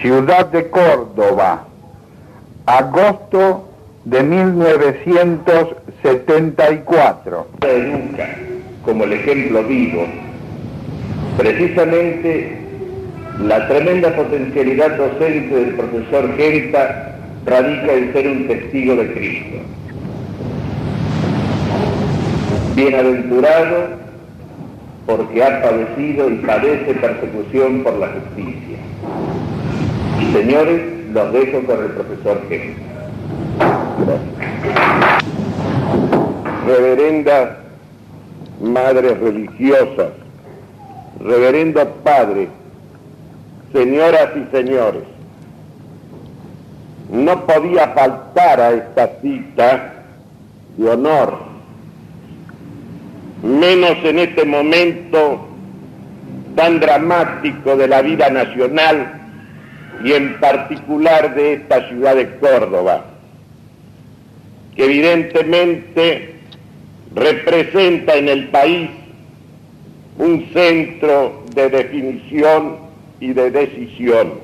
Ciudad de Córdoba, agosto de 1974. Educa como el ejemplo vivo, precisamente la tremenda potencialidad docente del profesor Genta radica en ser un testigo de Cristo. Bienaventurado porque ha padecido y padece persecución por la justicia. Señores, los dejo con el profesor Genta. Reverendas madres religiosas, reverendo padre, señoras y señores, no podía faltar a esta cita de honor, menos en este momento tan dramático de la vida nacional y en particular de esta ciudad de Córdoba, que evidentemente representa en el país un centro de definición y de decisión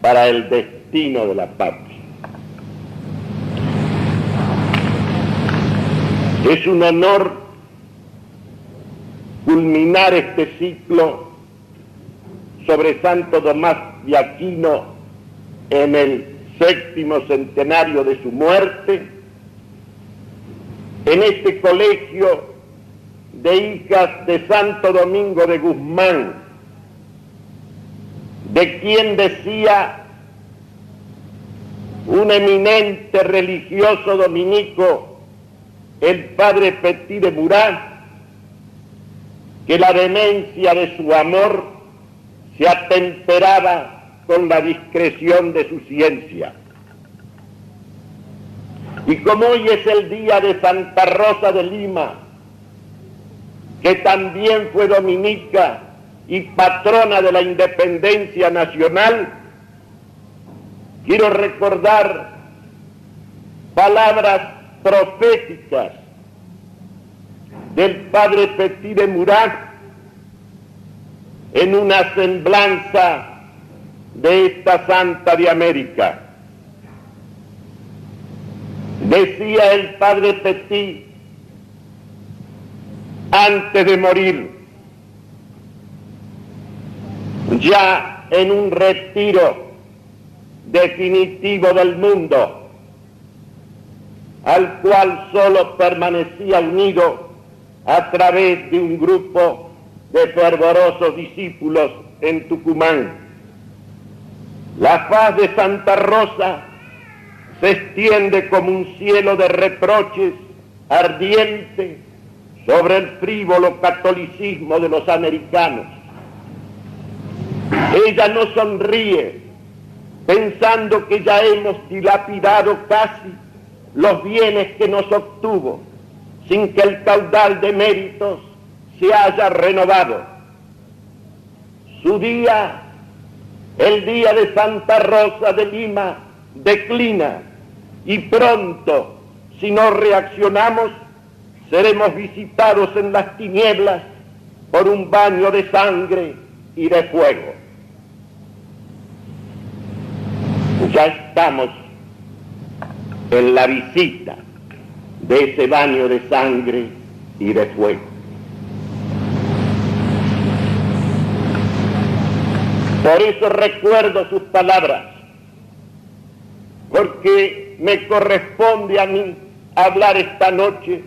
para el destino de la patria. Es un honor culminar este ciclo sobre Santo Tomás de Aquino en el séptimo centenario de su muerte, en este colegio de hijas de Santo Domingo de Guzmán, de quien decía un eminente religioso dominico, el padre Petit de Murat, que la demencia de su amor se atemperaba con la discreción de su ciencia. Y como hoy es el día de Santa Rosa de Lima, que también fue dominica y patrona de la independencia nacional, quiero recordar palabras proféticas del padre Petit de Murat en una semblanza de esta santa de América. Decía el padre Petit antes de morir, ya en un retiro definitivo del mundo, al cual solo permanecía unido a través de un grupo de fervorosos discípulos en Tucumán. La faz de Santa Rosa se extiende como un cielo de reproches ardiente sobre el frívolo catolicismo de los americanos. Ella no sonríe pensando que ya hemos dilapidado casi los bienes que nos obtuvo sin que el caudal de méritos se haya renovado. Su día el día de Santa Rosa de Lima declina y pronto, si no reaccionamos, seremos visitados en las tinieblas por un baño de sangre y de fuego. Ya estamos en la visita de ese baño de sangre y de fuego. Por eso recuerdo sus palabras, porque me corresponde a mí hablar esta noche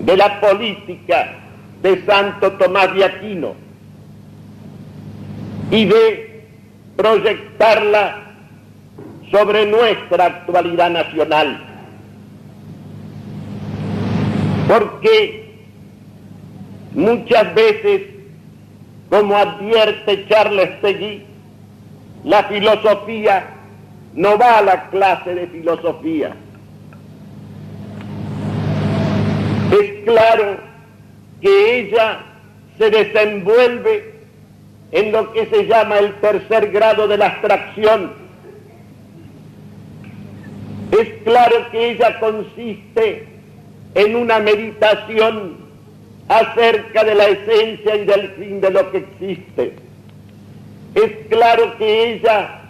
de la política de Santo Tomás de Aquino y de proyectarla sobre nuestra actualidad nacional. Porque muchas veces como advierte Charles Peguy, la filosofía no va a la clase de filosofía. Es claro que ella se desenvuelve en lo que se llama el tercer grado de la abstracción. Es claro que ella consiste en una meditación acerca de la esencia y del fin de lo que existe. es claro que ella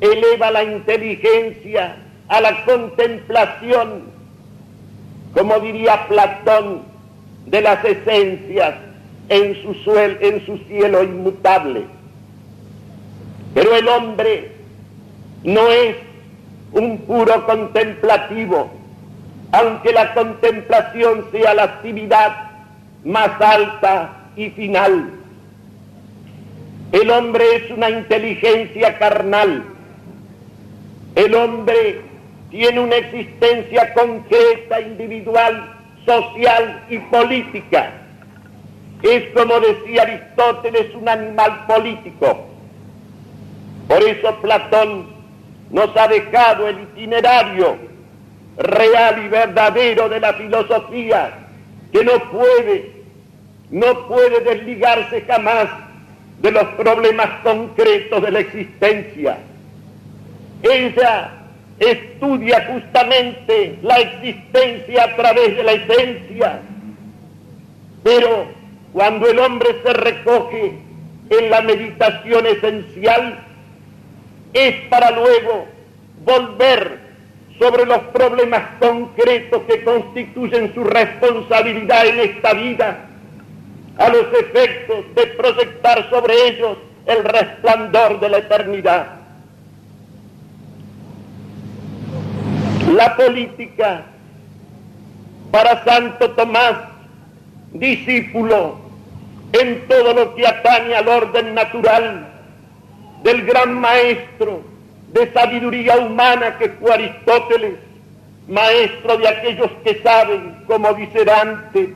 eleva la inteligencia a la contemplación, como diría Platón, de las esencias en su, en su cielo inmutable. Pero el hombre no es un puro contemplativo, aunque la contemplación sea la actividad más alta y final. El hombre es una inteligencia carnal. El hombre tiene una existencia concreta, individual, social y política. Es como decía Aristóteles, un animal político. Por eso Platón nos ha dejado el itinerario real y verdadero de la filosofía, que no puede, no puede desligarse jamás de los problemas concretos de la existencia. Ella estudia justamente la existencia a través de la esencia, pero cuando el hombre se recoge en la meditación esencial, es para luego volver sobre los problemas concretos que constituyen su responsabilidad en esta vida, a los efectos de proyectar sobre ellos el resplandor de la eternidad. La política para Santo Tomás, discípulo en todo lo que atañe al orden natural, del gran maestro de sabiduría humana que fue Aristóteles, maestro de aquellos que saben, como dice Dante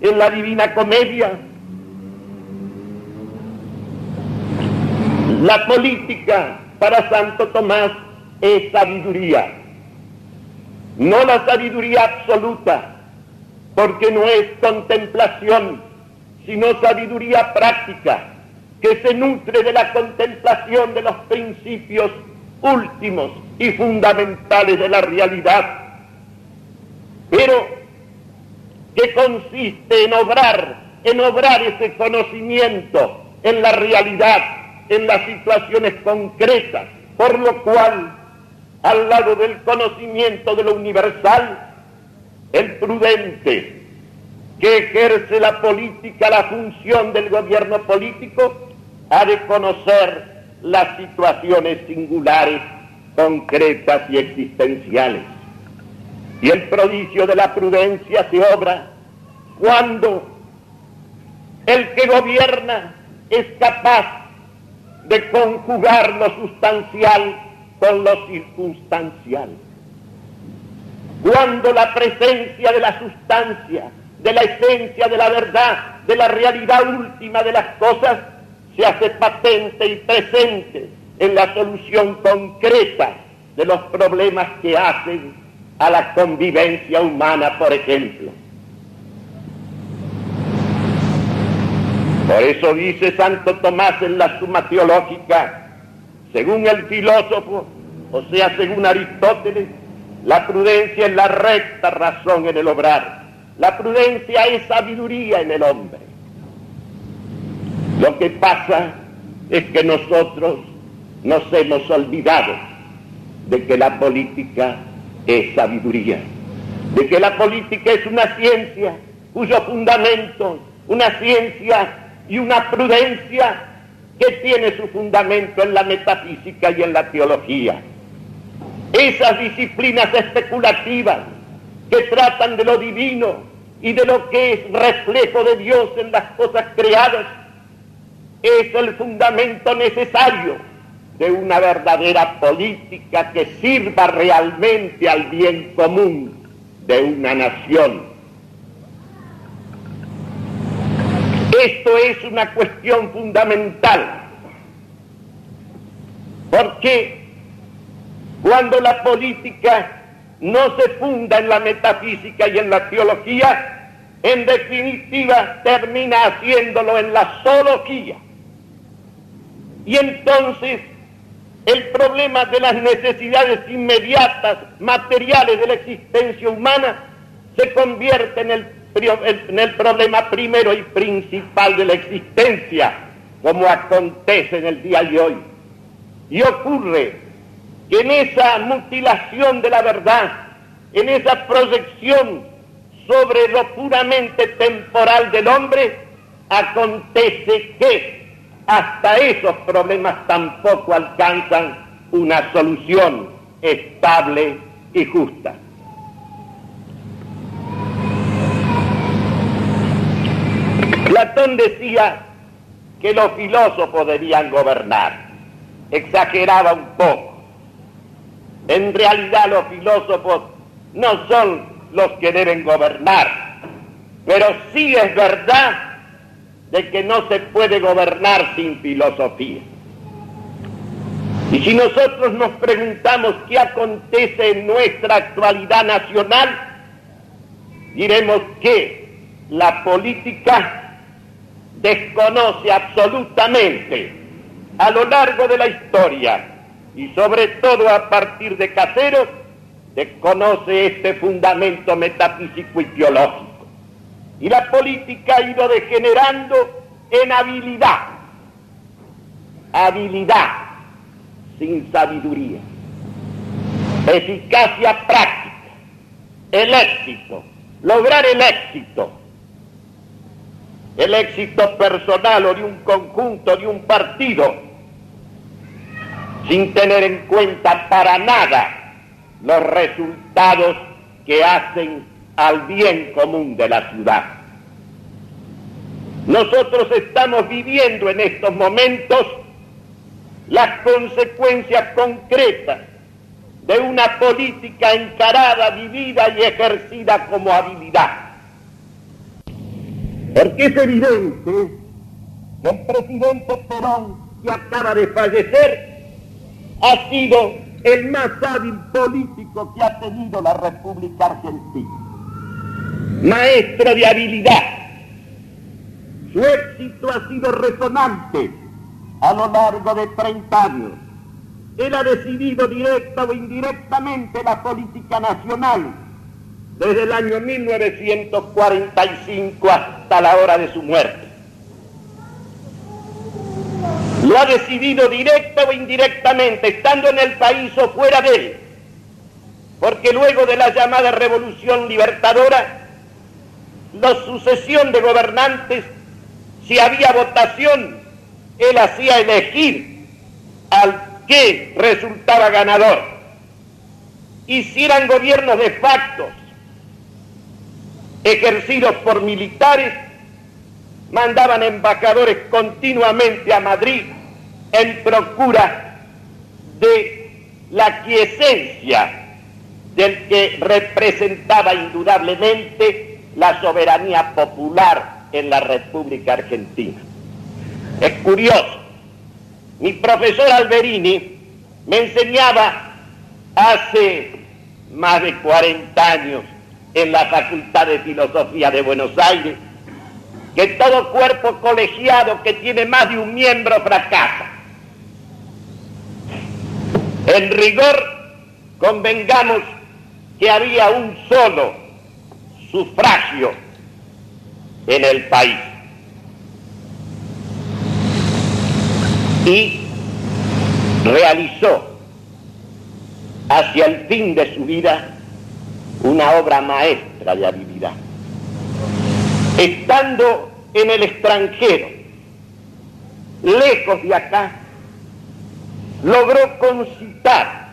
en la Divina Comedia. La política para Santo Tomás es sabiduría, no la sabiduría absoluta, porque no es contemplación, sino sabiduría práctica que se nutre de la contemplación de los principios últimos y fundamentales de la realidad, pero que consiste en obrar, en obrar ese conocimiento en la realidad, en las situaciones concretas, por lo cual, al lado del conocimiento de lo universal, el prudente que ejerce la política, la función del gobierno político, ha de conocer las situaciones singulares, concretas y existenciales. Y el prodigio de la prudencia se obra cuando el que gobierna es capaz de conjugar lo sustancial con lo circunstancial. Cuando la presencia de la sustancia, de la esencia de la verdad, de la realidad última de las cosas, se hace patente y presente en la solución concreta de los problemas que hacen a la convivencia humana, por ejemplo. Por eso dice Santo Tomás en la Suma Teológica, según el filósofo, o sea, según Aristóteles, la prudencia es la recta razón en el obrar. La prudencia es sabiduría en el hombre. Lo que pasa es que nosotros nos hemos olvidado de que la política es sabiduría, de que la política es una ciencia cuyo fundamento, una ciencia y una prudencia que tiene su fundamento en la metafísica y en la teología. Esas disciplinas especulativas que tratan de lo divino y de lo que es reflejo de Dios en las cosas creadas, es el fundamento necesario de una verdadera política que sirva realmente al bien común de una nación. Esto es una cuestión fundamental, porque cuando la política no se funda en la metafísica y en la teología, en definitiva termina haciéndolo en la zoología y entonces el problema de las necesidades inmediatas, materiales de la existencia humana, se convierte en el, en el problema primero y principal de la existencia, como acontece en el día de hoy. Y ocurre que en esa mutilación de la verdad, en esa proyección sobre lo puramente temporal del hombre, acontece que hasta esos problemas tampoco alcanzan una solución estable y justa. Platón decía que los filósofos debían gobernar. Exageraba un poco. En realidad los filósofos no son los que deben gobernar, pero sí es verdad de que no se puede gobernar sin filosofía. Y si nosotros nos preguntamos qué acontece en nuestra actualidad nacional, diremos que la política desconoce absolutamente a lo largo de la historia y sobre todo a partir de Caseros, desconoce este fundamento metafísico y teológico. Y la política ha ido degenerando en habilidad, habilidad sin sabiduría. Eficacia práctica, el éxito, lograr el éxito, el éxito personal o de un conjunto, de un partido, sin tener en cuenta para nada los resultados que hacen al bien común de la ciudad. Nosotros estamos viviendo en estos momentos las consecuencias concretas de una política encarada, vivida y ejercida como habilidad. Porque es evidente que el presidente Perón, que acaba de fallecer, ha sido el más hábil político que ha tenido la República Argentina. Maestro de habilidad. Su éxito ha sido resonante a lo largo de 30 años. Él ha decidido directa o indirectamente la política nacional desde el año 1945 hasta la hora de su muerte. Lo ha decidido directa o indirectamente, estando en el país o fuera de él, porque luego de la llamada revolución libertadora, la sucesión de gobernantes, si había votación, él hacía elegir al que resultaba ganador. Y si eran gobiernos de facto ejercidos por militares, mandaban embajadores continuamente a Madrid en procura de la quiesencia del que representaba indudablemente la soberanía popular en la República Argentina. Es curioso. Mi profesor Alberini me enseñaba hace más de 40 años en la Facultad de Filosofía de Buenos Aires que todo cuerpo colegiado que tiene más de un miembro fracasa. En rigor, convengamos que había un solo sufragio en el país. y realizó hacia el fin de su vida una obra maestra de habilidad. Estando en el extranjero, lejos de acá, logró concitar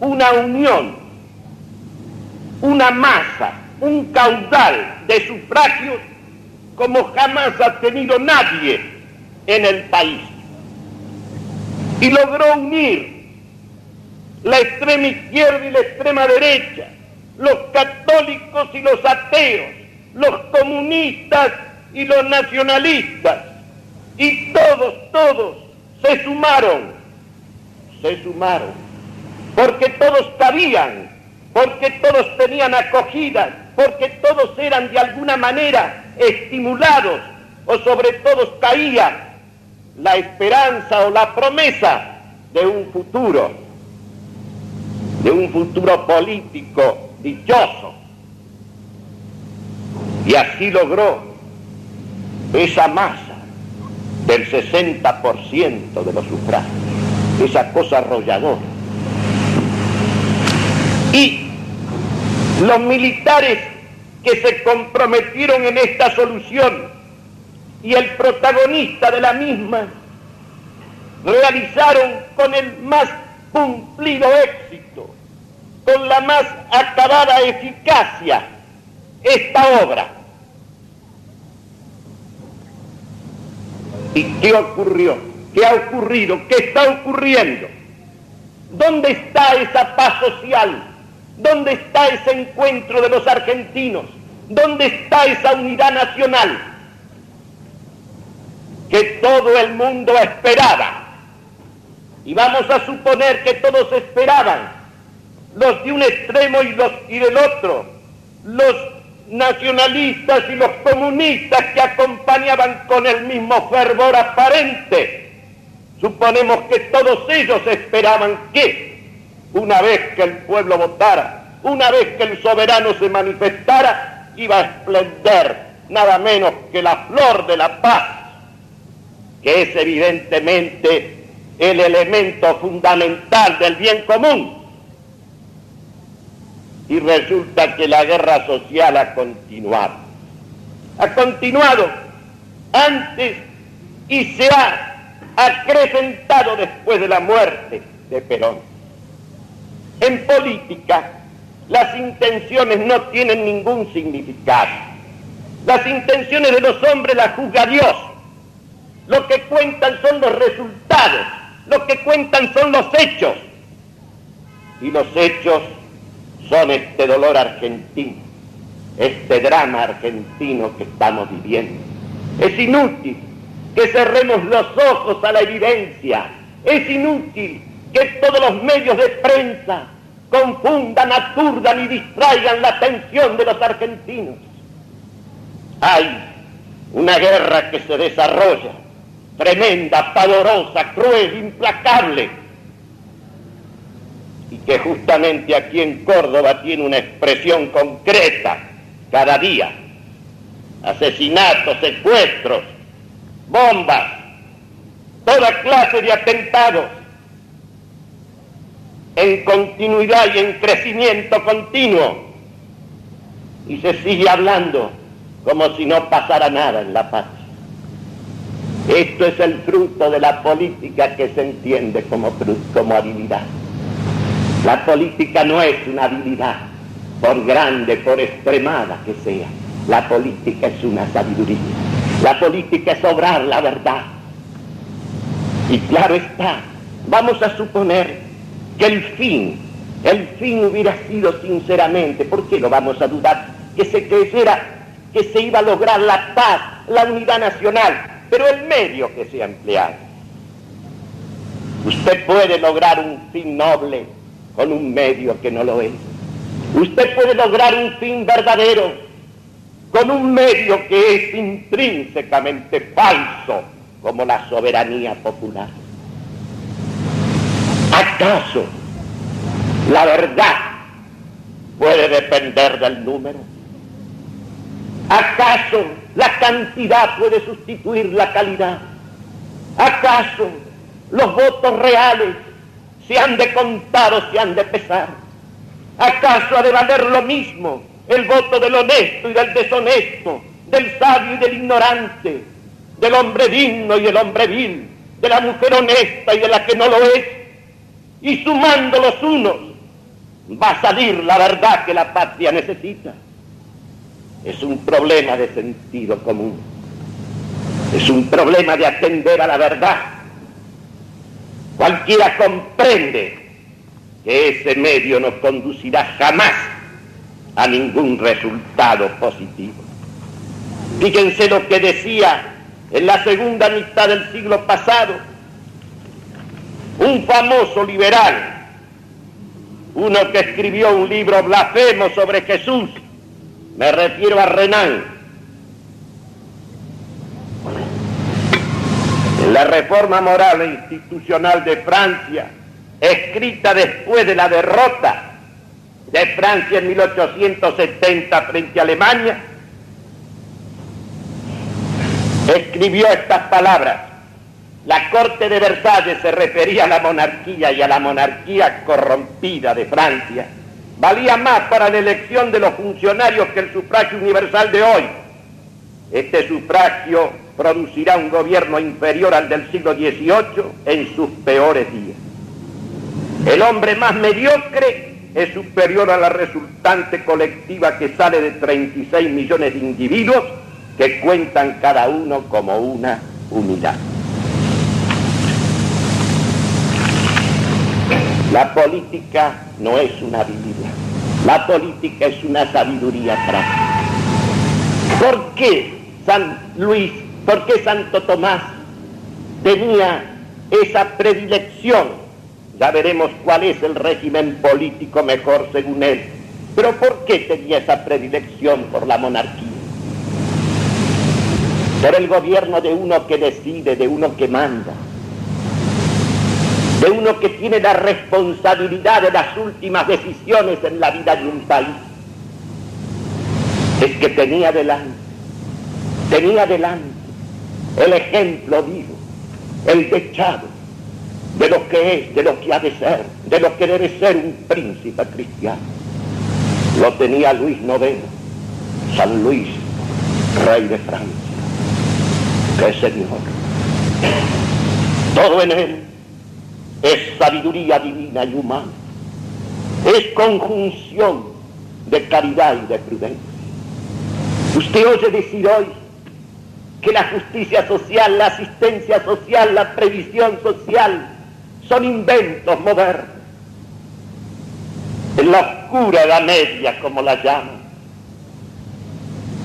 una unión, una masa, un caudal de sufragios como jamás ha tenido nadie en el país y logró unir la extrema izquierda y la extrema derecha, los católicos y los ateos, los comunistas y los nacionalistas. Y todos, todos se sumaron, se sumaron, porque todos cabían, porque todos tenían acogida, porque todos eran de alguna manera estimulados o sobre todos caía la esperanza o la promesa de un futuro, de un futuro político dichoso. Y así logró esa masa del 60% de los sufragios, esa cosa arrolladora. Y los militares que se comprometieron en esta solución y el protagonista de la misma realizaron con el más cumplido éxito, con la más acabada eficacia esta obra. ¿Y qué ocurrió? ¿Qué ha ocurrido? ¿Qué está ocurriendo? ¿Dónde está esa paz social? ¿Dónde está ese encuentro de los argentinos? ¿Dónde está esa unidad nacional que todo el mundo esperaba? Y vamos a suponer que todos esperaban, los de un extremo y los y del otro, los nacionalistas y los comunistas que acompañaban con el mismo fervor aparente. Suponemos que todos ellos esperaban que, una vez que el pueblo votara, una vez que el soberano se manifestara, iba a esplender nada menos que la flor de la paz, que es evidentemente el elemento fundamental del bien común. Y resulta que la guerra social ha continuado. Ha continuado antes y se ha acrecentado después de la muerte de Perón. En política, las intenciones no tienen ningún significado. Las intenciones de los hombres las juzga Dios. Lo que cuentan son los resultados. Lo que cuentan son los hechos. Y los hechos son este dolor argentino, este drama argentino que estamos viviendo. Es inútil que cerremos los ojos a la evidencia. Es inútil que todos los medios de prensa confundan, aturdan y distraigan la atención de los argentinos. Hay una guerra que se desarrolla, tremenda, pavorosa, cruel, implacable, y que justamente aquí en Córdoba tiene una expresión concreta cada día. Asesinatos, secuestros, bombas, toda clase de atentados en continuidad y en crecimiento continuo. Y se sigue hablando como si no pasara nada en la paz. Esto es el fruto de la política que se entiende como, como habilidad. La política no es una habilidad, por grande, por extremada que sea. La política es una sabiduría. La política es obrar la verdad. Y claro está, vamos a suponer que el fin, el fin hubiera sido sinceramente, ¿por qué lo vamos a dudar? Que se creyera que se iba a lograr la paz, la unidad nacional, pero el medio que se ha empleado. Usted puede lograr un fin noble con un medio que no lo es. Usted puede lograr un fin verdadero con un medio que es intrínsecamente falso, como la soberanía popular. ¿Acaso la verdad puede depender del número? ¿Acaso la cantidad puede sustituir la calidad? ¿Acaso los votos reales se han de contar o se han de pesar? ¿Acaso ha de valer lo mismo el voto del honesto y del deshonesto, del sabio y del ignorante, del hombre digno y el hombre vil, de la mujer honesta y de la que no lo es? Y sumando los unos va a salir la verdad que la patria necesita. Es un problema de sentido común. Es un problema de atender a la verdad. Cualquiera comprende que ese medio no conducirá jamás a ningún resultado positivo. Fíjense lo que decía en la segunda mitad del siglo pasado un famoso liberal, uno que escribió un libro blasfemo sobre Jesús, me refiero a Renan. En la reforma moral e institucional de Francia, escrita después de la derrota de Francia en 1870 frente a Alemania, escribió estas palabras la Corte de Versalles se refería a la monarquía y a la monarquía corrompida de Francia, valía más para la elección de los funcionarios que el sufragio universal de hoy. Este sufragio producirá un gobierno inferior al del siglo XVIII en sus peores días. El hombre más mediocre es superior a la resultante colectiva que sale de 36 millones de individuos que cuentan cada uno como una unidad. La política no es una Biblia, la política es una sabiduría práctica. ¿Por qué San Luis, por qué Santo Tomás tenía esa predilección? Ya veremos cuál es el régimen político mejor según él. Pero ¿por qué tenía esa predilección por la monarquía? Por el gobierno de uno que decide, de uno que manda de uno que tiene la responsabilidad de las últimas decisiones en la vida de un país, es que tenía delante, tenía delante el ejemplo vivo, el dechado de lo que es, de lo que ha de ser, de lo que debe ser un príncipe cristiano. Lo tenía Luis IX, San Luis, rey de Francia. ¡Qué señor! Todo en él es sabiduría divina y humana, es conjunción de caridad y de prudencia. Usted oye decir hoy que la justicia social, la asistencia social, la previsión social son inventos modernos. En la oscura Edad Media, como la llaman,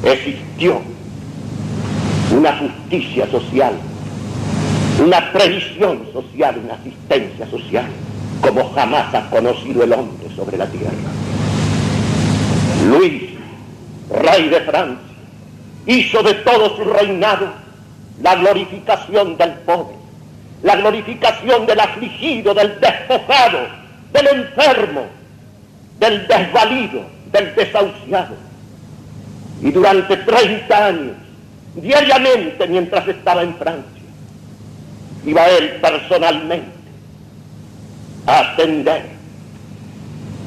existió una justicia social una previsión social, una asistencia social, como jamás ha conocido el hombre sobre la tierra. Luis, rey de Francia, hizo de todo su reinado la glorificación del pobre, la glorificación del afligido, del despojado, del enfermo, del desvalido, del desahuciado. Y durante 30 años, diariamente mientras estaba en Francia, iba él personalmente a atender.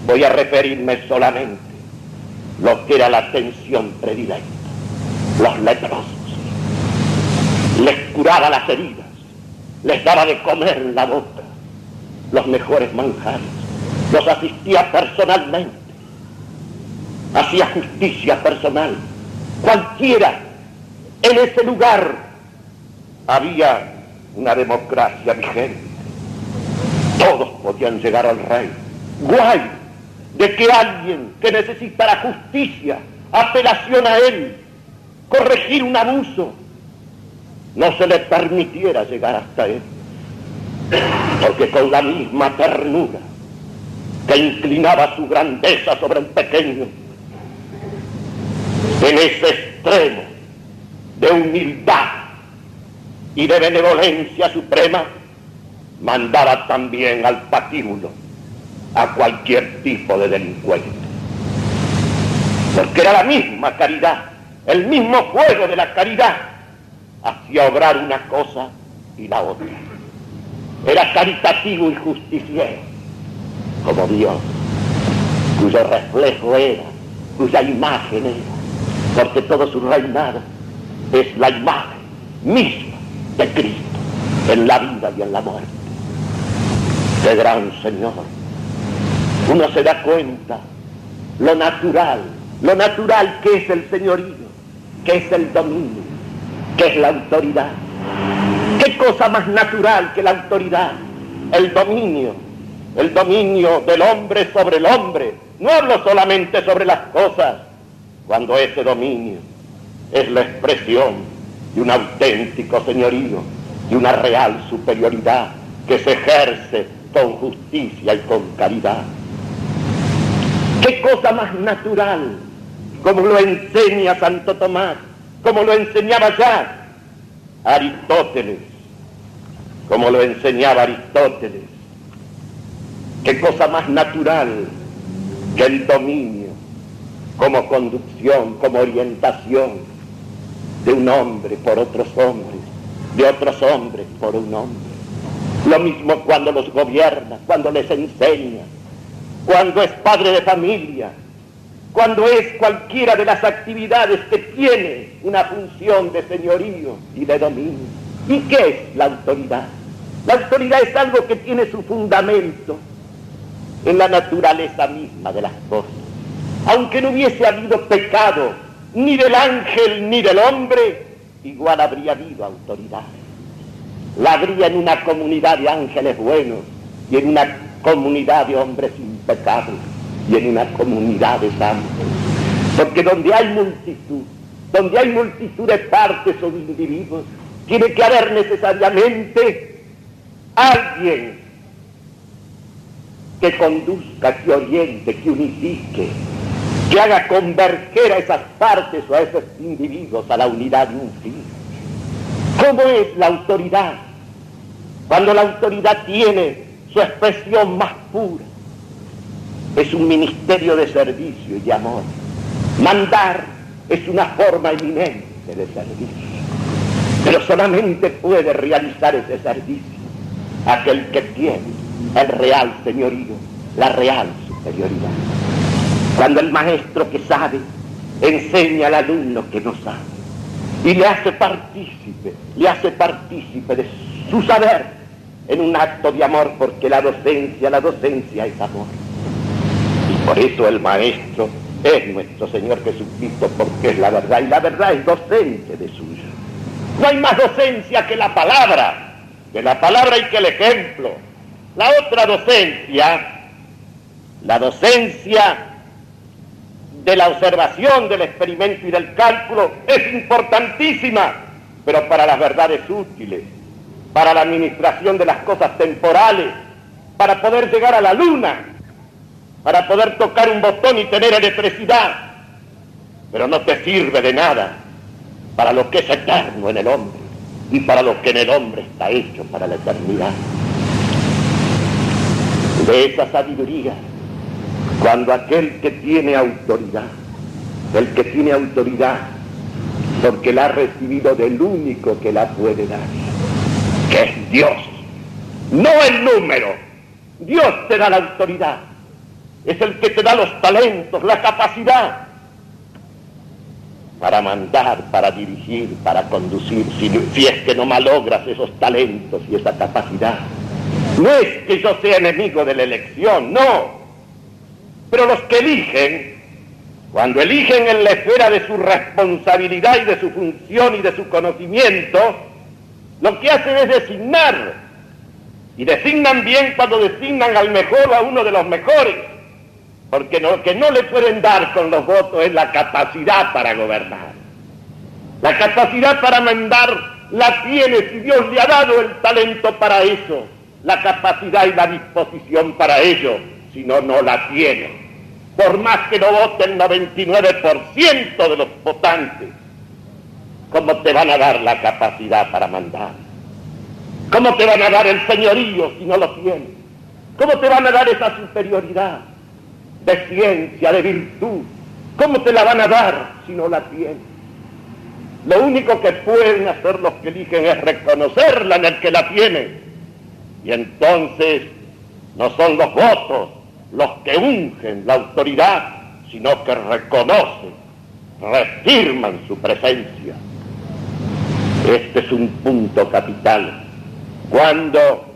Voy a referirme solamente lo que era la atención predilecta, los leprosos. Les curaba las heridas, les daba de comer en la boca los mejores manjares, los asistía personalmente, hacía justicia personal. Cualquiera en ese lugar había una democracia vigente. Todos podían llegar al rey. Guay de que alguien que necesitara justicia, apelación a él, corregir un abuso, no se le permitiera llegar hasta él. Porque con la misma ternura que inclinaba su grandeza sobre el pequeño, en ese extremo de humildad y de benevolencia suprema, mandaba también al patíbulo a cualquier tipo de delincuente. Porque era la misma caridad, el mismo fuego de la caridad, hacía obrar una cosa y la otra. Era caritativo y justiciero, como Dios, cuyo reflejo era, cuya imagen era, porque todo su reinado es la imagen misma de Cristo en la vida y en la muerte. ¡Qué gran Señor! Uno se da cuenta lo natural, lo natural que es el señorío, que es el dominio, que es la autoridad. ¿Qué cosa más natural que la autoridad? El dominio, el dominio del hombre sobre el hombre. No hablo solamente sobre las cosas, cuando ese dominio es la expresión y un auténtico señorío y una real superioridad que se ejerce con justicia y con caridad. ¿Qué cosa más natural, como lo enseña Santo Tomás, como lo enseñaba ya Aristóteles, como lo enseñaba Aristóteles? ¿Qué cosa más natural que el dominio como conducción, como orientación? De un hombre por otros hombres, de otros hombres por un hombre. Lo mismo cuando los gobierna, cuando les enseña, cuando es padre de familia, cuando es cualquiera de las actividades que tiene una función de señorío y de dominio. ¿Y qué es la autoridad? La autoridad es algo que tiene su fundamento en la naturaleza misma de las cosas. Aunque no hubiese habido pecado ni del ángel ni del hombre, igual habría habido autoridad. La habría en una comunidad de ángeles buenos y en una comunidad de hombres impecables y en una comunidad de santos. Porque donde hay multitud, donde hay multitud de partes o de individuos, tiene que haber necesariamente alguien que conduzca, que oriente, que unifique, haga converger a esas partes o a esos individuos a la unidad de un fin. ¿Cómo es la autoridad? Cuando la autoridad tiene su expresión más pura, es un ministerio de servicio y de amor. Mandar es una forma eminente de servicio, pero solamente puede realizar ese servicio aquel que tiene el real señorío, la real superioridad. Cuando el maestro que sabe enseña al alumno que no sabe y le hace partícipe, le hace partícipe de su saber en un acto de amor, porque la docencia, la docencia es amor. Y por eso el maestro es nuestro Señor Jesucristo, porque es la verdad, y la verdad es docente de suyo. No hay más docencia que la palabra, que la palabra y que el ejemplo. La otra docencia, la docencia de la observación, del experimento y del cálculo es importantísima, pero para las verdades útiles, para la administración de las cosas temporales, para poder llegar a la luna, para poder tocar un botón y tener electricidad, pero no te sirve de nada para lo que es eterno en el hombre y para lo que en el hombre está hecho para la eternidad. De esa sabiduría cuando aquel que tiene autoridad, el que tiene autoridad, porque la ha recibido del único que la puede dar, que es Dios, no el número, Dios te da la autoridad, es el que te da los talentos, la capacidad para mandar, para dirigir, para conducir, si, es que no malogras esos talentos y esa capacidad. No es que yo sea enemigo de la elección, no, pero los que eligen, cuando eligen en la esfera de su responsabilidad y de su función y de su conocimiento, lo que hacen es designar. Y designan bien cuando designan al mejor a uno de los mejores. Porque lo que no le pueden dar con los votos es la capacidad para gobernar. La capacidad para mandar la tiene si Dios le ha dado el talento para eso. La capacidad y la disposición para ello. Si no, no la tiene por más que no vote el 99% de los votantes, ¿cómo te van a dar la capacidad para mandar? ¿Cómo te van a dar el señorío si no lo tienes? ¿Cómo te van a dar esa superioridad de ciencia, de virtud? ¿Cómo te la van a dar si no la tienes? Lo único que pueden hacer los que eligen es reconocerla en el que la tiene. Y entonces no son los votos los que ungen la autoridad, sino que reconocen, refirman su presencia. Este es un punto capital. Cuando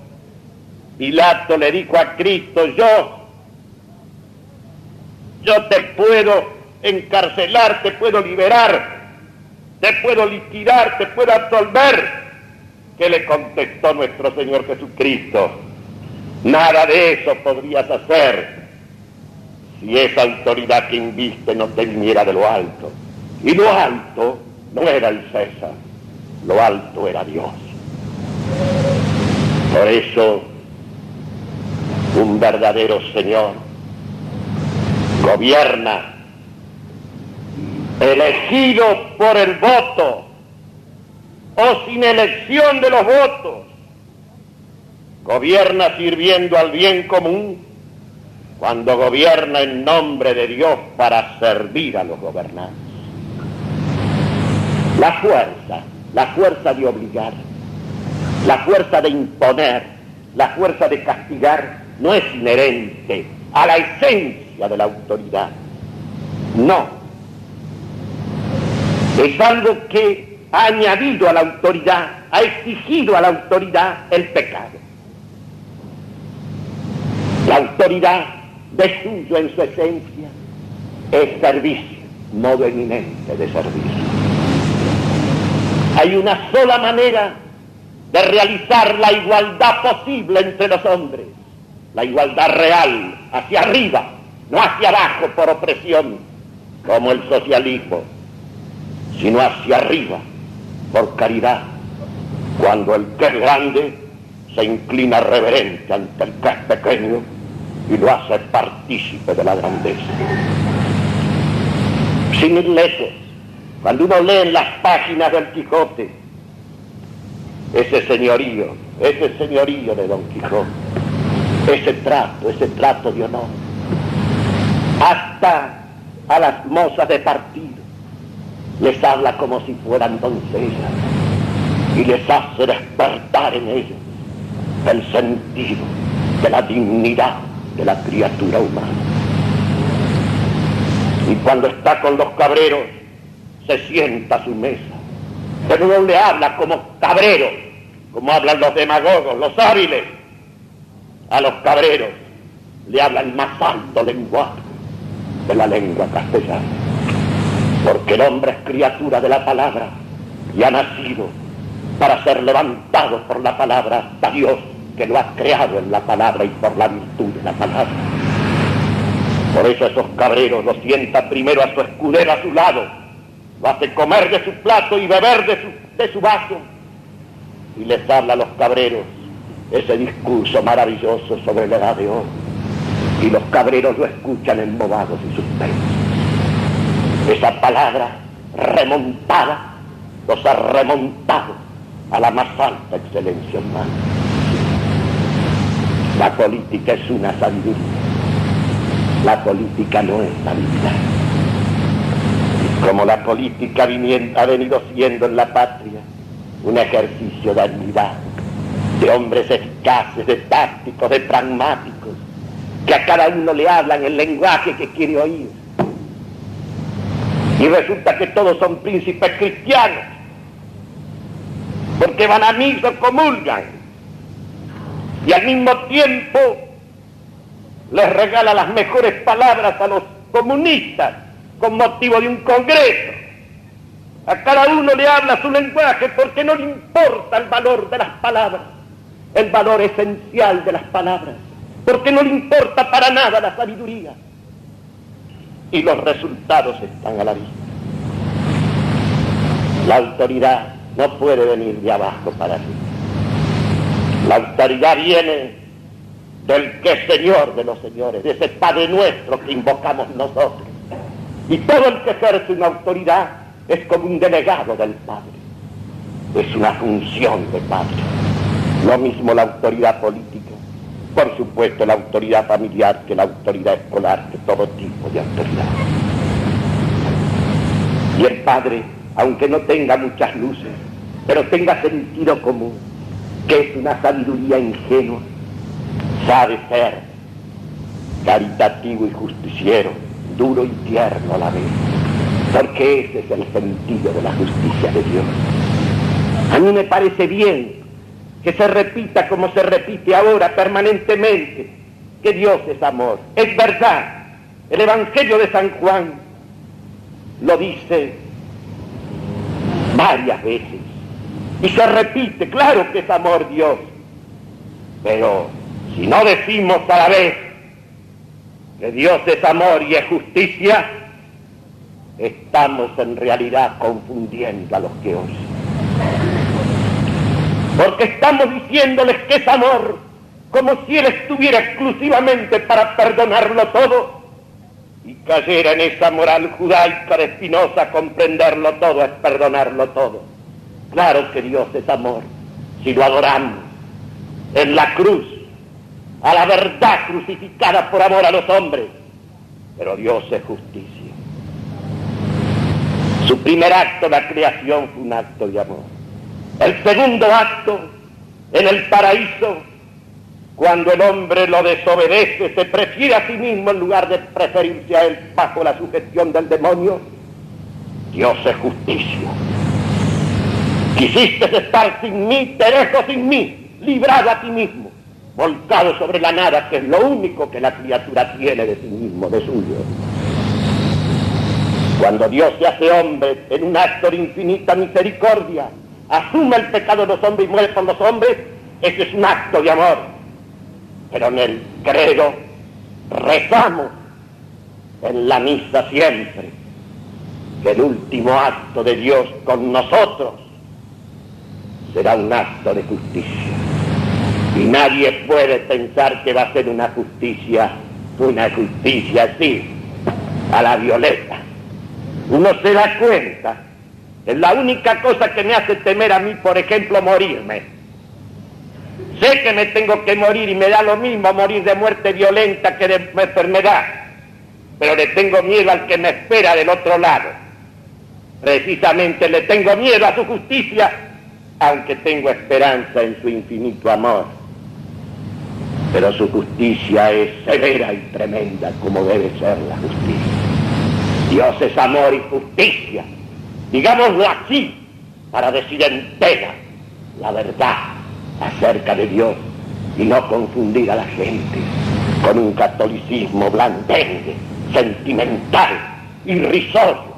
Pilato le dijo a Cristo, yo, yo te puedo encarcelar, te puedo liberar, te puedo liquidar, te puedo absolver. ¿Qué le contestó nuestro Señor Jesucristo? Nada de eso podrías hacer si esa autoridad que inviste no te viniera de lo alto. Y lo alto no era el César, lo alto era Dios. Por eso, un verdadero Señor gobierna elegido por el voto o sin elección de los votos Gobierna sirviendo al bien común cuando gobierna en nombre de Dios para servir a los gobernantes. La fuerza, la fuerza de obligar, La fuerza de imponer, la fuerza de castigar, no es inherente a la esencia de la autoridad. No. Es algo que ha añadido a la autoridad, ha exigido a la autoridad el pecado. La autoridad de suyo en su esencia es servicio, modo eminente de servicio. Hay una sola manera de realizar la igualdad posible entre los hombres, la igualdad real, hacia arriba, no hacia abajo por opresión, como el socialismo, sino hacia arriba, por caridad, cuando el que es grande se inclina reverente ante el que es pequeño y lo hace partícipe de la grandeza. Sin ir lejos, cuando uno lee en las páginas del Quijote, ese señorío, ese señorío de Don Quijote, ese trato, ese trato de honor, hasta a las mozas de partido, les habla como si fueran doncellas y les hace despertar en ellos el sentido de la dignidad de la criatura humana. Y cuando está con los cabreros, se sienta a su mesa. Pero no le habla como cabrero, como hablan los demagogos, los hábiles. A los cabreros le habla el más alto lenguaje de la lengua castellana. Porque el hombre es criatura de la palabra y ha nacido para ser levantado por la palabra hasta Dios que lo ha creado en la palabra y por la virtud de la palabra. Por eso esos cabreros lo sientan primero a su escudero a su lado, lo hace comer de su plato y beber de su, de su vaso y les habla a los cabreros ese discurso maravilloso sobre la edad de hoy. Y los cabreros lo escuchan embobados y suspensos. Esa palabra remontada los ha remontado a la más alta excelencia humana. La política es una sabiduría. La política no es sabiduría. Como la política ha venido siendo en la patria un ejercicio de habilidad, de hombres eficaces, de tácticos, de pragmáticos, que a cada uno le hablan el lenguaje que quiere oír. Y resulta que todos son príncipes cristianos, porque van a misa, comulgan, y al mismo tiempo les regala las mejores palabras a los comunistas con motivo de un congreso. A cada uno le habla su lenguaje porque no le importa el valor de las palabras, el valor esencial de las palabras, porque no le importa para nada la sabiduría. Y los resultados están a la vista. La autoridad no puede venir de abajo para arriba. La autoridad viene del que es Señor de los señores, de ese Padre nuestro que invocamos nosotros. Y todo el que ejerce una autoridad es como un delegado del Padre. Es una función de Padre. Lo mismo la autoridad política, por supuesto la autoridad familiar que la autoridad escolar, que todo tipo de autoridad. Y el Padre, aunque no tenga muchas luces, pero tenga sentido común, que es una sabiduría ingenua, sabe ser caritativo y justiciero, duro y tierno a la vez, porque ese es el sentido de la justicia de Dios. A mí me parece bien que se repita como se repite ahora permanentemente, que Dios es amor. Es verdad, el Evangelio de San Juan lo dice varias veces y se repite, claro que es amor Dios, pero si no decimos a la vez que Dios es amor y es justicia, estamos en realidad confundiendo a los que oyen. Porque estamos diciéndoles que es amor, como si Él estuviera exclusivamente para perdonarlo todo y cayera en esa moral judaica de Espinosa, comprenderlo todo es perdonarlo todo. Claro que Dios es amor, si lo adoramos en la cruz, a la verdad crucificada por amor a los hombres, pero Dios es justicia. Su primer acto, la creación, fue un acto de amor. El segundo acto En el paraíso, cuando el hombre lo desobedece, se prefiere a sí mismo en lugar de preferirse a él bajo la sugestión del demonio. Dios es justicia. Quisiste estar sin mí, te dejo sin mí, librado a ti mismo, volcado sobre la nada, que es lo único que la criatura tiene de sí mismo, de suyo. Cuando Dios se hace hombre en un acto de infinita misericordia, asume el pecado de los hombres y muere por los hombres, ese es un acto de amor. Pero en el credo rezamos en la misa siempre que el último acto de Dios con nosotros será un acto de justicia. Y nadie puede pensar que va a ser una justicia, una justicia así, a la violeta. Uno se da cuenta, es la única cosa que me hace temer a mí, por ejemplo, morirme. Sé que me tengo que morir y me da lo mismo morir de muerte violenta que de enfermedad, pero le tengo miedo al que me espera del otro lado. Precisamente le tengo miedo a su justicia, aunque tengo esperanza en su infinito amor. Pero su justicia es severa y tremenda como debe ser la justicia. Dios es amor y justicia. Digámoslo así, para decir entera la verdad acerca de Dios y no confundir a la gente con un catolicismo blandengue, sentimental, irrisorio.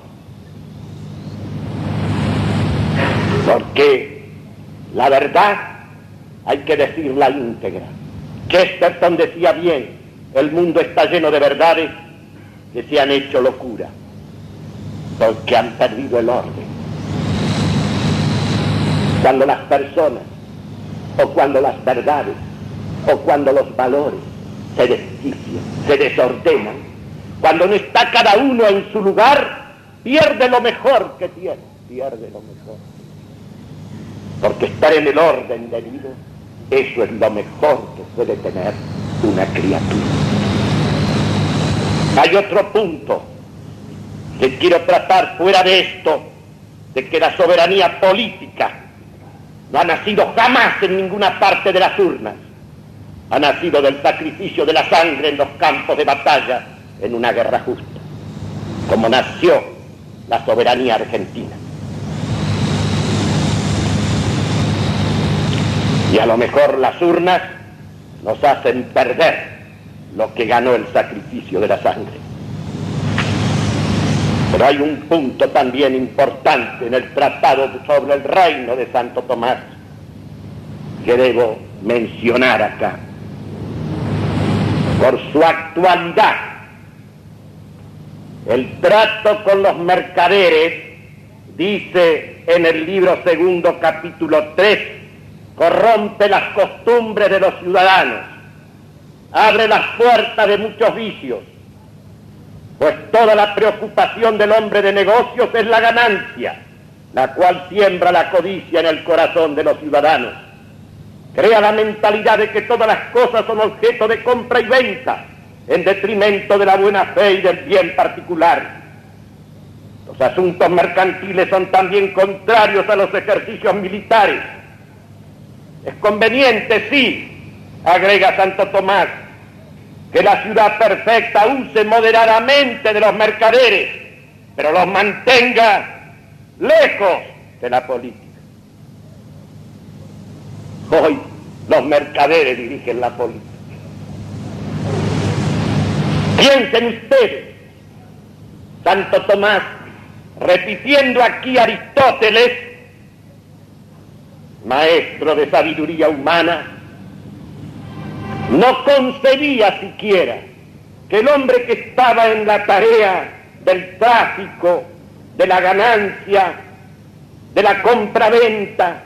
Porque la verdad hay que decirla íntegra. Chesterton decía bien, el mundo está lleno de verdades que se han hecho locura porque han perdido el orden. Cuando las personas, o cuando las verdades, o cuando los valores se desquician, se desordenan, cuando no está cada uno en su lugar, pierde lo mejor que tiene, pierde lo mejor. Porque estar en el orden debido, eso es lo mejor que puede tener una criatura. Hay otro punto que quiero tratar fuera de esto, de que la soberanía política no ha nacido jamás en ninguna parte de las urnas, ha nacido del sacrificio de la sangre en los campos de batalla en una guerra justa, como nació la soberanía argentina. Y a lo mejor las urnas nos hacen perder lo que ganó el sacrificio de la sangre. Pero hay un punto también importante en el tratado sobre el reino de Santo Tomás que debo mencionar acá. Por su actualidad, el trato con los mercaderes, dice en el libro segundo capítulo 3, corrompe las costumbres de los ciudadanos, abre las puertas de muchos vicios, pues toda la preocupación del hombre de negocios es la ganancia, la cual siembra la codicia en el corazón de los ciudadanos. Crea la mentalidad de que todas las cosas son objeto de compra y venta, en detrimento de la buena fe y del bien particular. Los asuntos mercantiles son también contrarios a los ejercicios militares. Es conveniente, sí, agrega Santo Tomás, que la ciudad perfecta use moderadamente de los mercaderes, pero los mantenga lejos de la política. Hoy los mercaderes dirigen la política. Piensen ustedes, Santo Tomás, repitiendo aquí Aristóteles, maestro de sabiduría humana, no concebía siquiera que el hombre que estaba en la tarea del tráfico, de la ganancia, de la compra-venta,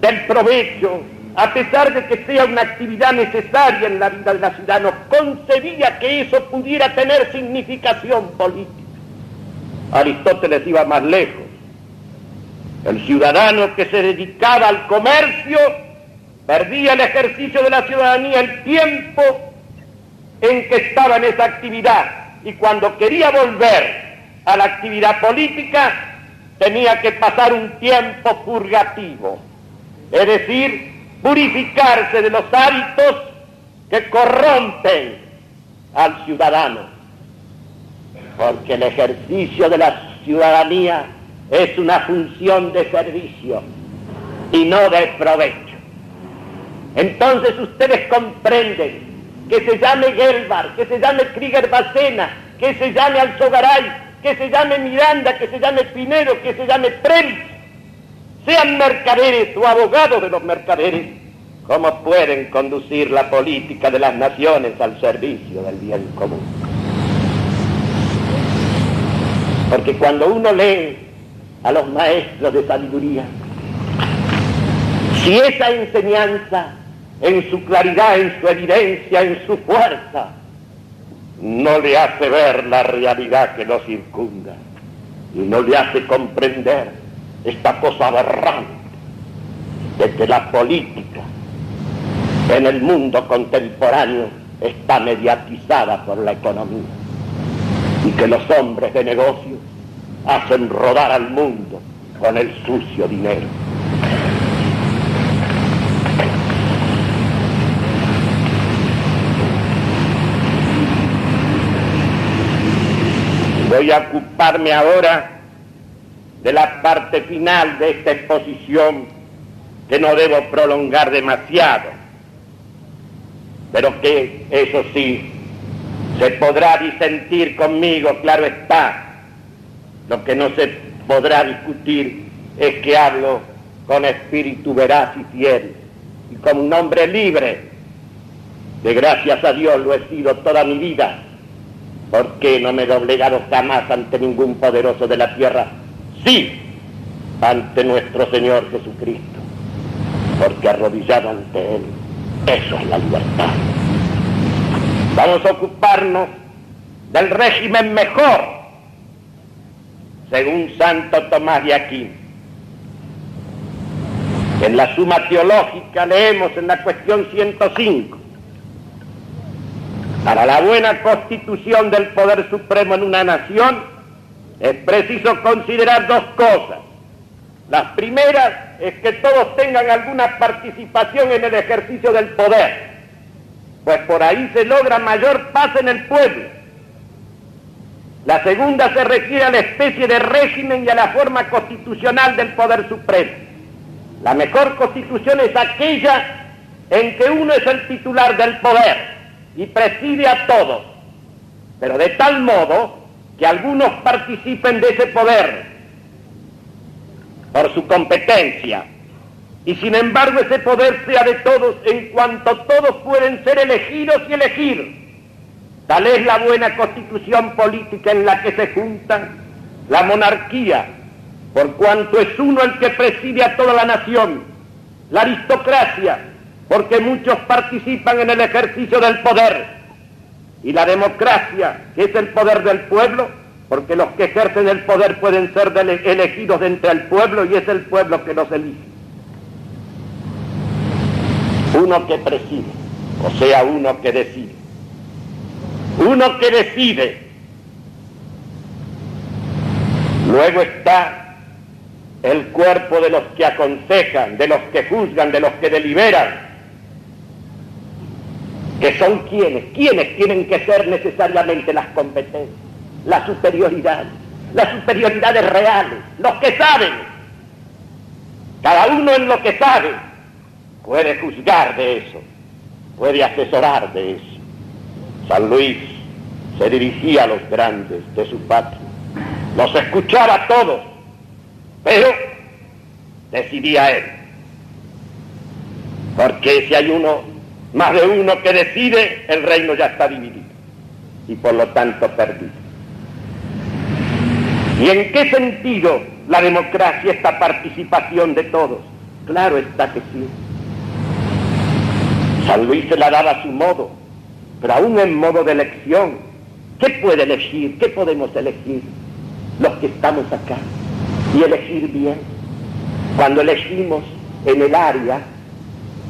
del provecho, a pesar de que sea una actividad necesaria en la vida de la ciudad, no concebía que eso pudiera tener significación política. Aristóteles iba más lejos. El ciudadano que se dedicaba al comercio perdía el ejercicio de la ciudadanía el tiempo en que estaba en esa actividad. Y cuando quería volver a la actividad política tenía que pasar un tiempo purgativo, es decir, purificarse de los hábitos que corrompen al ciudadano, porque el ejercicio de la ciudadanía es una función de servicio y no de provecho. Entonces ustedes comprenden que se llame Gelbar, que se llame Krieger Bacena, que se llame Alzogaray, que se llame Miranda, que se llame Pinedo, que se llame Previs, sean mercaderes o abogados de los mercaderes, ¿cómo pueden conducir la política de las naciones al servicio del bien común? Porque cuando uno lee a los maestros de sabiduría, si esa enseñanza en su claridad, en su evidencia, en su fuerza, no le hace ver la realidad que lo circunda y no le hace comprender esta cosa aberrante de que la política en el mundo contemporáneo está mediatizada por la economía y que los hombres de negocio hacen rodar al mundo con el sucio dinero. Voy a ocuparme ahora de la parte final de esta exposición que no debo prolongar demasiado, pero que eso sí, se podrá disentir conmigo, claro está. Lo que no se podrá discutir es que hablo con espíritu veraz y fiel y como un hombre libre, que gracias a Dios lo he sido toda mi vida porque no me he doblegado jamás ante ningún poderoso de la tierra? Sí, ante nuestro Señor Jesucristo, porque arrodillado ante Él, eso es la libertad. Vamos a ocuparnos del régimen mejor, según Santo Tomás de Aquino. En la suma teológica leemos en la cuestión 105, para la buena constitución del poder supremo en una nación es preciso considerar dos cosas. La primera es que todos tengan alguna participación en el ejercicio del poder, pues por ahí se logra mayor paz en el pueblo. La segunda se refiere a la especie de régimen y a la forma constitucional del poder supremo. La mejor constitución es aquella en que uno es el titular del poder y preside a todos, pero de tal modo que algunos participen de ese poder por su competencia y sin embargo ese poder sea de todos en cuanto todos pueden ser elegidos y elegir. Tal es la buena constitución política en la que se juntan la monarquía, por cuanto es uno el que preside a toda la nación, la aristocracia, porque muchos participan en el ejercicio del poder. Y la democracia, que es el poder del pueblo, porque los que ejercen el poder pueden ser elegidos de entre el pueblo y es el pueblo que los elige. Uno que preside, o sea, uno que decide. Uno que decide. Luego está el cuerpo de los que aconsejan, de los que juzgan, de los que deliberan, que son quienes, quienes tienen que ser necesariamente las competencias, la superioridad, las superioridades reales, los que saben, cada uno en lo que sabe, puede juzgar de eso, puede asesorar de eso. San Luis se dirigía a los grandes de su patria, los escuchaba a todos, pero decidía él. Porque si hay uno más de uno que decide, el reino ya está dividido y por lo tanto perdido. ¿Y en qué sentido la democracia, esta participación de todos? Claro está que sí. San Luis se la daba a su modo, pero aún en modo de elección. ¿Qué puede elegir? ¿Qué podemos elegir? Los que estamos acá. Y elegir bien. Cuando elegimos en el área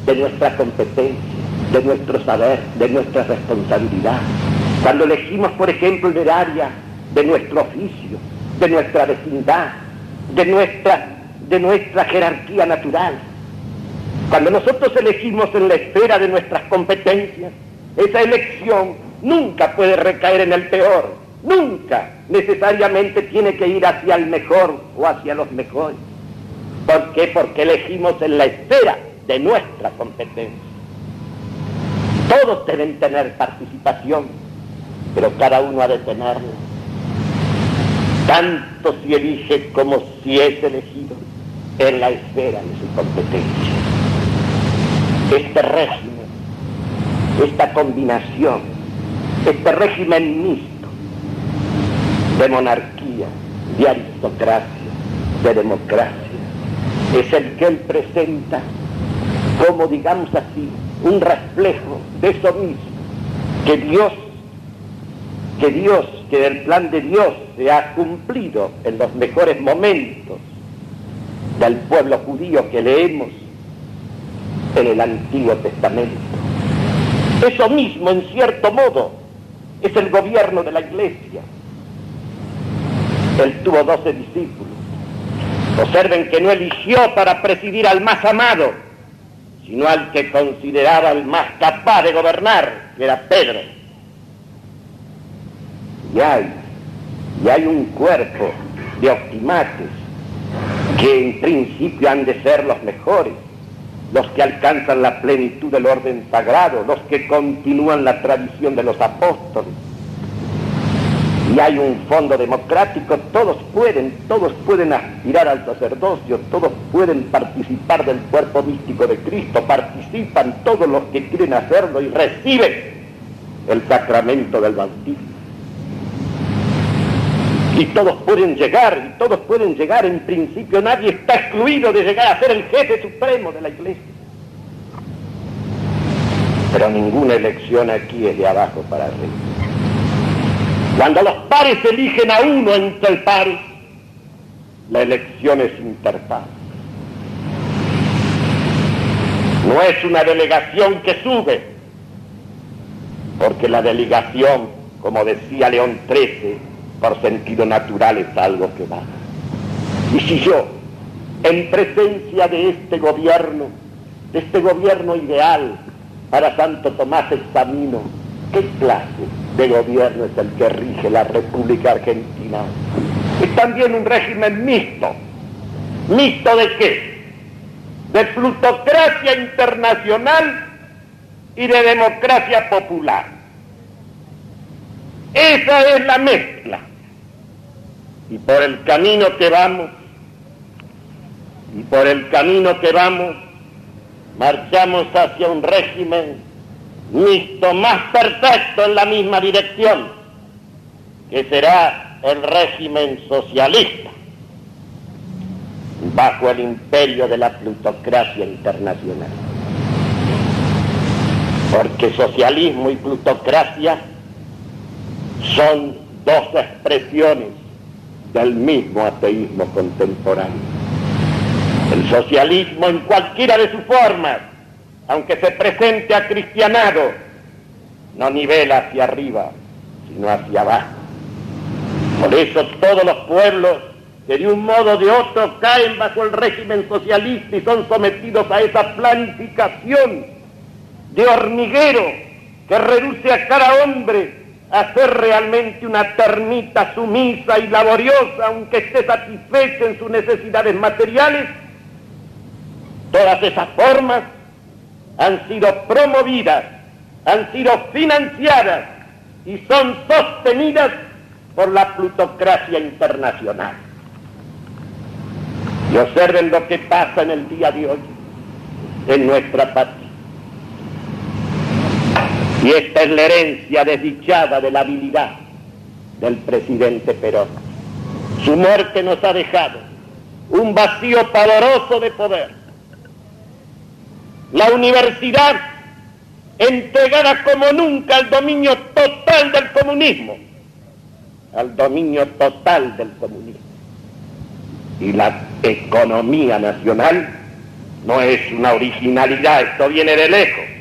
de nuestra competencia de nuestro saber, de nuestra responsabilidad. Cuando elegimos, por ejemplo, en el área de nuestro oficio, de nuestra vecindad, de nuestra, de nuestra jerarquía natural. Cuando nosotros elegimos en la esfera de nuestras competencias, esa elección nunca puede recaer en el peor, nunca necesariamente tiene que ir hacia el mejor o hacia los mejores. ¿Por qué? Porque elegimos en la esfera de nuestra competencia. Todos deben tener participación, pero cada uno ha de tenerla. Tanto si elige como si es elegido en la esfera de su competencia. Este régimen, esta combinación, este régimen mixto de monarquía, de aristocracia, de democracia, es el que él presenta como, digamos así, un reflejo de eso mismo, que Dios, que Dios, que el plan de Dios se ha cumplido en los mejores momentos del pueblo judío que leemos en el Antiguo Testamento. Eso mismo, en cierto modo, es el gobierno de la iglesia. Él tuvo doce discípulos. Observen que no eligió para presidir al más amado, sino al que consideraba el más capaz de gobernar, que era Pedro. Y hay, y hay un cuerpo de optimates que en principio han de ser los mejores, los que alcanzan la plenitud del orden sagrado, los que continúan la tradición de los apóstoles. Y hay un fondo democrático, todos pueden, todos pueden aspirar al sacerdocio, todos pueden participar del cuerpo místico de Cristo, participan todos los que quieren hacerlo y reciben el sacramento del bautismo. Y todos pueden llegar, y todos pueden llegar en principio, nadie está excluido de llegar a ser el jefe supremo de la iglesia. Pero ninguna elección aquí es de abajo para arriba. Cuando los pares eligen a uno entre el pares, la elección es interpar. No es una delegación que sube, porque la delegación, como decía León XIII, por sentido natural es algo que va. Y si yo, en presencia de este gobierno, de este gobierno ideal, para Santo Tomás examino qué clase de gobierno es el que rige la República Argentina. Es también un régimen mixto. ¿Mixto de qué? De plutocracia internacional y de democracia popular. Esa es la mezcla. Y por el camino que vamos, y por el camino que vamos, marchamos hacia un régimen mixto más perfecto en la misma dirección, que será el régimen socialista, bajo el imperio de la plutocracia internacional. Porque socialismo y plutocracia son dos expresiones del mismo ateísmo contemporáneo. El socialismo en cualquiera de sus formas, aunque se presente a cristianado, no nivela hacia arriba, sino hacia abajo. Por eso todos los pueblos que de un modo o de otro caen bajo el régimen socialista y son sometidos a esa planificación de hormiguero que reduce a cada hombre a ser realmente una termita sumisa y laboriosa, aunque esté satisfecha en sus necesidades materiales, todas esas formas han sido promovidas, han sido financiadas y son sostenidas por la plutocracia internacional. Y observen lo que pasa en el día de hoy en nuestra patria. Y esta es la herencia desdichada de la habilidad del presidente Perón. Su muerte nos ha dejado un vacío pavoroso de poder. La universidad entregada como nunca al dominio total del comunismo, al dominio total del comunismo. Y la economía nacional no es una originalidad, esto viene de lejos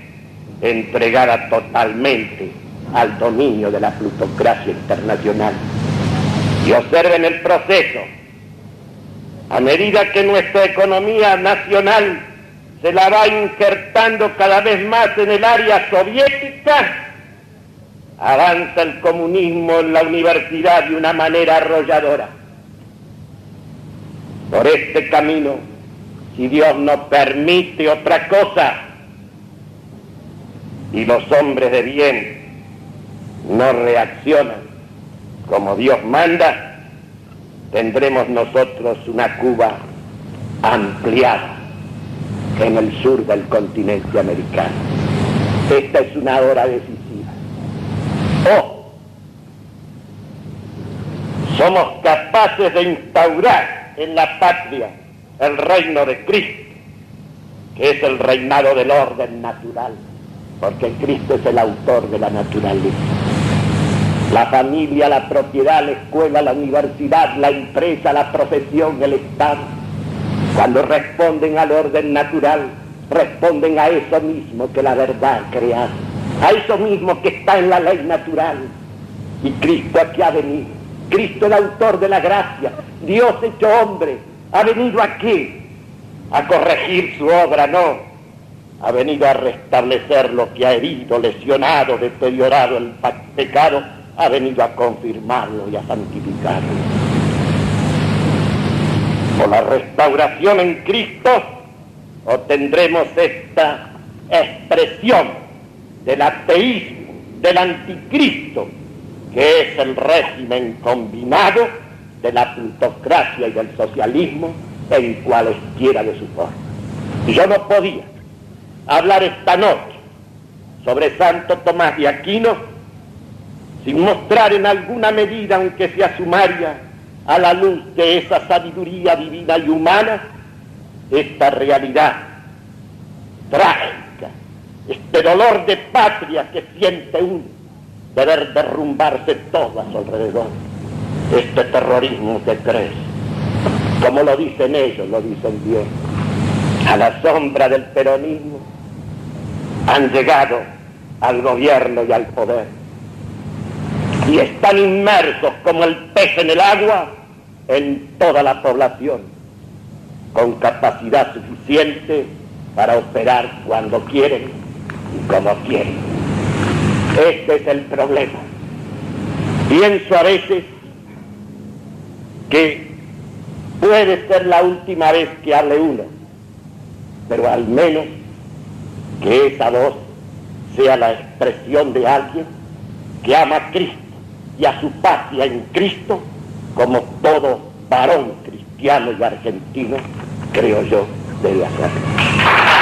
entregada totalmente al dominio de la plutocracia internacional. Y observen el proceso. A medida que nuestra economía nacional se la va injertando cada vez más en el área soviética, avanza el comunismo en la universidad de una manera arrolladora. Por este camino, si Dios no permite otra cosa, y los hombres de bien no reaccionan como Dios manda, tendremos nosotros una Cuba ampliada en el sur del continente americano. Esta es una hora decisiva. O somos capaces de instaurar en la patria el reino de Cristo, que es el reinado del orden natural, porque Cristo es el autor de la naturaleza. La familia, la propiedad, la escuela, la universidad, la empresa, la profesión, el Estado, cuando responden al orden natural, responden a eso mismo que la verdad crea, a eso mismo que está en la ley natural. Y Cristo aquí ha venido, Cristo el autor de la gracia, Dios hecho hombre, ha venido aquí a corregir su obra, no, ha venido a restablecer lo que ha herido, lesionado, deteriorado el pecado, ha venido a confirmarlo y a santificarlo. Por la restauración en Cristo obtendremos esta expresión del ateísmo, del anticristo, que es el régimen combinado de la plutocracia y del socialismo en cualesquiera de sus formas. Yo no podía hablar esta noche sobre Santo Tomás de Aquino sin mostrar en alguna medida, aunque sea sumaria, a la luz de esa sabiduría divina y humana, esta realidad trágica, este dolor de patria que siente uno de ver derrumbarse todo a su alrededor, este terrorismo que crece, como lo dicen ellos, lo dicen Dios, a la sombra del peronismo han llegado al gobierno y al poder y están inmersos como el pez en el agua en toda la población, con capacidad suficiente para operar cuando quieren y como quieren. Este es el problema. Pienso a veces que puede ser la última vez que hable uno, pero al menos que esa voz sea la expresión de alguien que ama a Cristo y a su patria en Cristo como todo varón cristiano y argentino, creo yo, debe hacerlo.